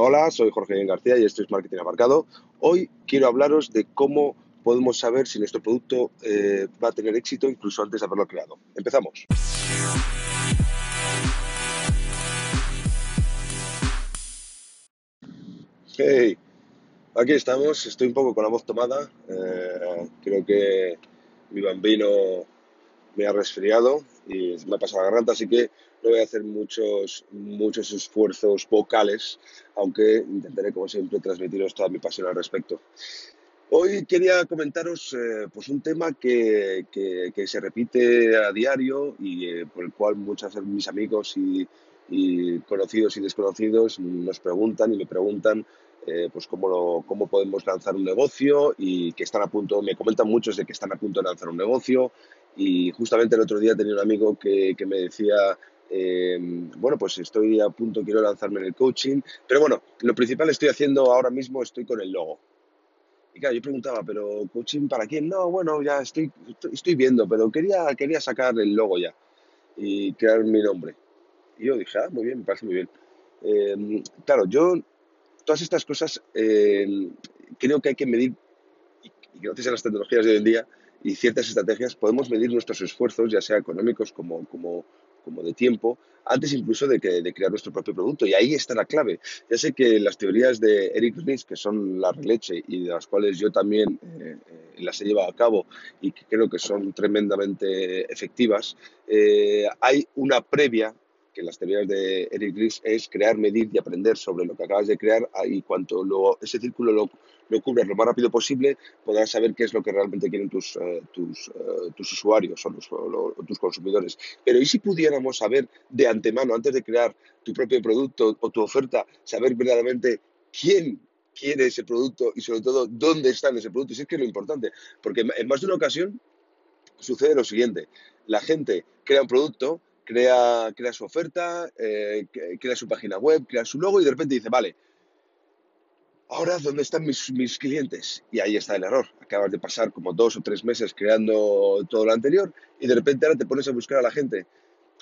Hola, soy Jorge García y esto es Marketing Abarcado. Hoy quiero hablaros de cómo podemos saber si nuestro producto eh, va a tener éxito incluso antes de haberlo creado. Empezamos. Hey, aquí estamos. Estoy un poco con la voz tomada. Eh, creo que mi bambino me ha resfriado y me ha pasado la garganta, así que no voy a hacer muchos, muchos esfuerzos vocales, aunque intentaré, como siempre, transmitiros toda mi pasión al respecto. Hoy quería comentaros eh, pues un tema que, que, se repite a diario y eh, por el cual muchos de mis amigos y, conocidos y desconocidos nos preguntan y me preguntan eh, pues cómo, cómo podemos lanzar un negocio y que están a punto, me comentan muchos de que están a punto de lanzar un negocio y justamente el otro día tenía un amigo que, que me decía Em, bueno, pues estoy a punto, quiero lanzarme en el coaching, pero bueno, lo principal estoy haciendo ahora mismo, estoy con el logo. Y claro, yo preguntaba, ¿pero coaching para quién? No, bueno, ya estoy, estoy viendo, pero quería, quería sacar el logo ya y crear mi nombre. Y yo dije, ah, muy bien, me parece muy bien. Em, claro, yo, todas estas cosas em, creo que hay que medir, y gracias a las tecnologías de hoy en día y ciertas estrategias, podemos medir nuestros esfuerzos, ya sea económicos como, como como de tiempo, antes incluso de, que, de crear nuestro propio producto. Y ahí está la clave. Ya sé que las teorías de Eric Ries, que son la leche y de las cuales yo también eh, eh, las he llevado a cabo y que creo que son tremendamente efectivas, eh, hay una previa que las teorías de Eric Ries es crear, medir y aprender sobre lo que acabas de crear y cuanto lo, ese círculo lo, lo cubras lo más rápido posible, podrás saber qué es lo que realmente quieren tus, eh, tus, eh, tus, usuarios o, tus consumidores. Pero ¿y si pudiéramos saber de antemano, antes de crear tu propio producto o tu oferta, saber verdaderamente quién quiere ese producto y sobre todo dónde está ese producto? Y es que es lo importante, porque en más de una ocasión sucede lo siguiente, la gente crea un producto, crea, crea su oferta, eh, crea su página web, crea su logo y de repente dice, vale, ahora ¿dónde están mis, mis clientes? Y ahí está el error. Acabas de pasar como dos o tres meses creando todo lo anterior y de repente ahora te pones a buscar a la gente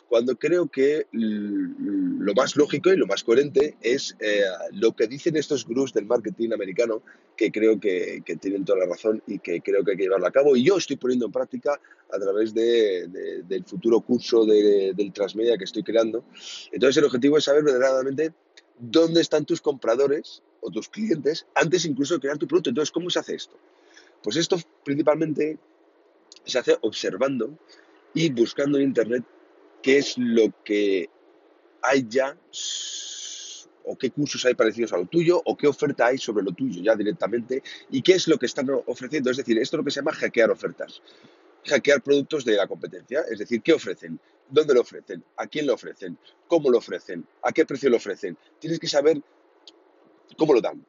cuando creo que lo más lógico y lo más coherente es eh, lo que dicen estos gurús del marketing americano, que creo que, tienen toda la razón y que creo que hay que llevarlo a cabo. Y yo estoy poniendo en práctica a través de, del futuro curso del Transmedia que estoy creando. Entonces, el objetivo es saber verdaderamente dónde están tus compradores o tus clientes antes incluso de crear tu producto. Entonces, ¿cómo se hace esto? Pues esto principalmente se hace observando y buscando en Internet qué es lo que hay ya o qué cursos hay parecidos a lo tuyo o qué oferta hay sobre lo tuyo ya directamente y qué es lo que están ofreciendo. Es decir, esto es lo que se llama hackear ofertas. Hackear productos de la competencia, es decir, qué ofrecen, dónde lo ofrecen, a quién lo ofrecen, cómo lo ofrecen, a qué precio lo ofrecen. Tienes que saber cómo lo dan.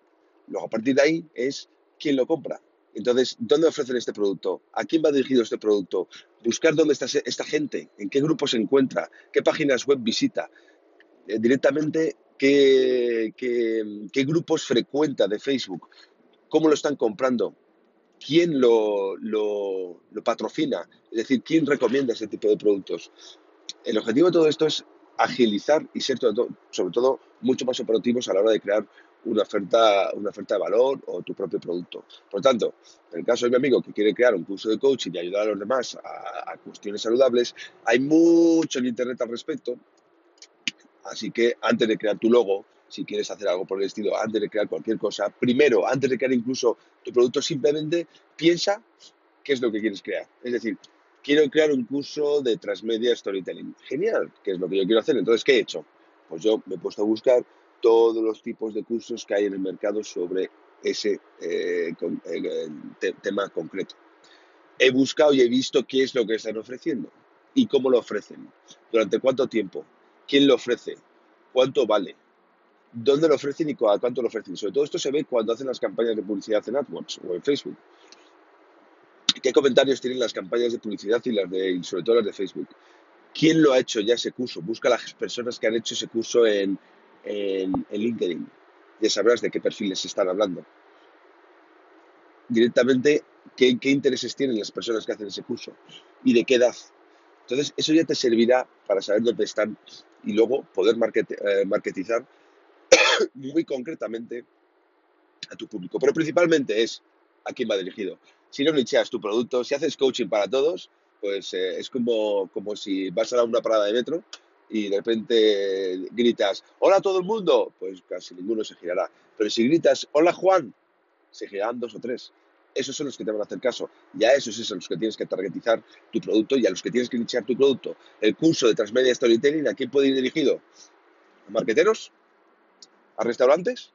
Luego, a partir de ahí, es quién lo compra. Entonces, ¿dónde ofrecen este producto? ¿A quién va dirigido este producto? Buscar dónde está esta gente, en qué grupo se encuentra, qué páginas web visita, eh, directamente qué, grupos frecuenta de Facebook, cómo lo están comprando, quién lo, patrocina, es decir, quién recomienda ese tipo de productos. El objetivo de todo esto es agilizar y ser sobre todo mucho más operativos a la hora de crear una oferta, una oferta de valor o tu propio producto. Por tanto, en el caso de mi amigo que quiere crear un curso de coaching y ayudar a los demás a, cuestiones saludables, hay mucho en Internet al respecto. Así que antes de crear tu logo, si quieres hacer algo por el estilo, antes de crear cualquier cosa, primero, antes de crear incluso tu producto, simplemente piensa qué es lo que quieres crear. Es decir, quiero crear un curso de transmedia storytelling. Genial, ¿qué es lo que yo quiero hacer? Entonces, ¿qué he hecho? Pues yo me he puesto a buscar todos los tipos de cursos que hay en el mercado sobre ese eh, eh, tema concreto. He buscado y he visto qué es lo que están ofreciendo y cómo lo ofrecen, durante cuánto tiempo, quién lo ofrece, cuánto vale, dónde lo ofrecen y cuánto lo ofrecen. Sobre todo esto se ve cuando hacen las campañas de publicidad en AdWords o en Facebook. ¿Qué comentarios tienen las campañas de publicidad y las de, y sobre todo las de Facebook? ¿Quién lo ha hecho ya ese curso? Busca a las personas que han hecho ese curso en, en, LinkedIn. Ya sabrás de qué perfiles están hablando. Directamente, ¿qué, intereses tienen las personas que hacen ese curso y de qué edad. Entonces, eso ya te servirá para saber dónde están y luego poder market, eh, marketizar muy concretamente a tu público, pero principalmente es a quién va dirigido. Si no nicheas tu producto, si haces coaching para todos, pues eh, es como, como si vas a una parada de metro y de repente gritas, hola a todo el mundo, pues casi ninguno se girará. Pero si gritas, hola Juan, se girarán dos o tres. Esos son los que te van a hacer caso. Y a esos son los que tienes que targetizar tu producto y a los que tienes que nichear tu producto. El curso de Transmedia Storytelling, ¿a quién puede ir dirigido? ¿A marqueteros? ¿A restaurantes?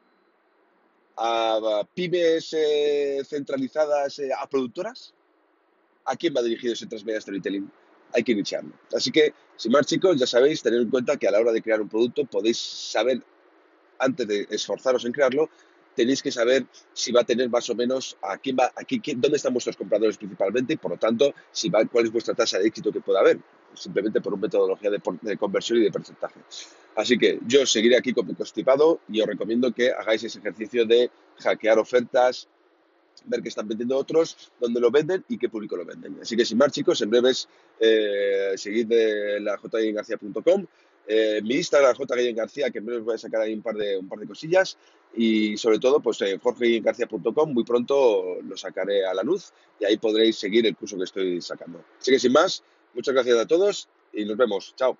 ¿A pymes eh, centralizadas? Eh, ¿A productoras? ¿A quién va dirigido ese Transmedia Storytelling? Hay que iniciarlo. Así que, sin más chicos, ya sabéis, tener en cuenta que a la hora de crear un producto podéis saber, antes de esforzaros en crearlo, tenéis que saber si va a tener más o menos a quién va, aquí, dónde están vuestros compradores principalmente y por lo tanto si va, cuál es vuestra tasa de éxito que pueda haber, simplemente por una metodología de, de conversión y de porcentaje. Así que yo seguiré aquí con mi constipado y os recomiendo que hagáis ese ejercicio de hackear ofertas, ver qué están vendiendo otros, dónde lo venden y qué público lo venden. Así que sin más, chicos, en breves eh, seguid de la jgarcía.com, eh, mi Instagram, J. García, que en breve voy a sacar ahí un par de, un par de cosillas. Y sobre todo, pues en jorgegarcía.com, muy pronto lo sacaré a la luz y ahí podréis seguir el curso que estoy sacando. Así que sin más, muchas gracias a todos y nos vemos. Chao.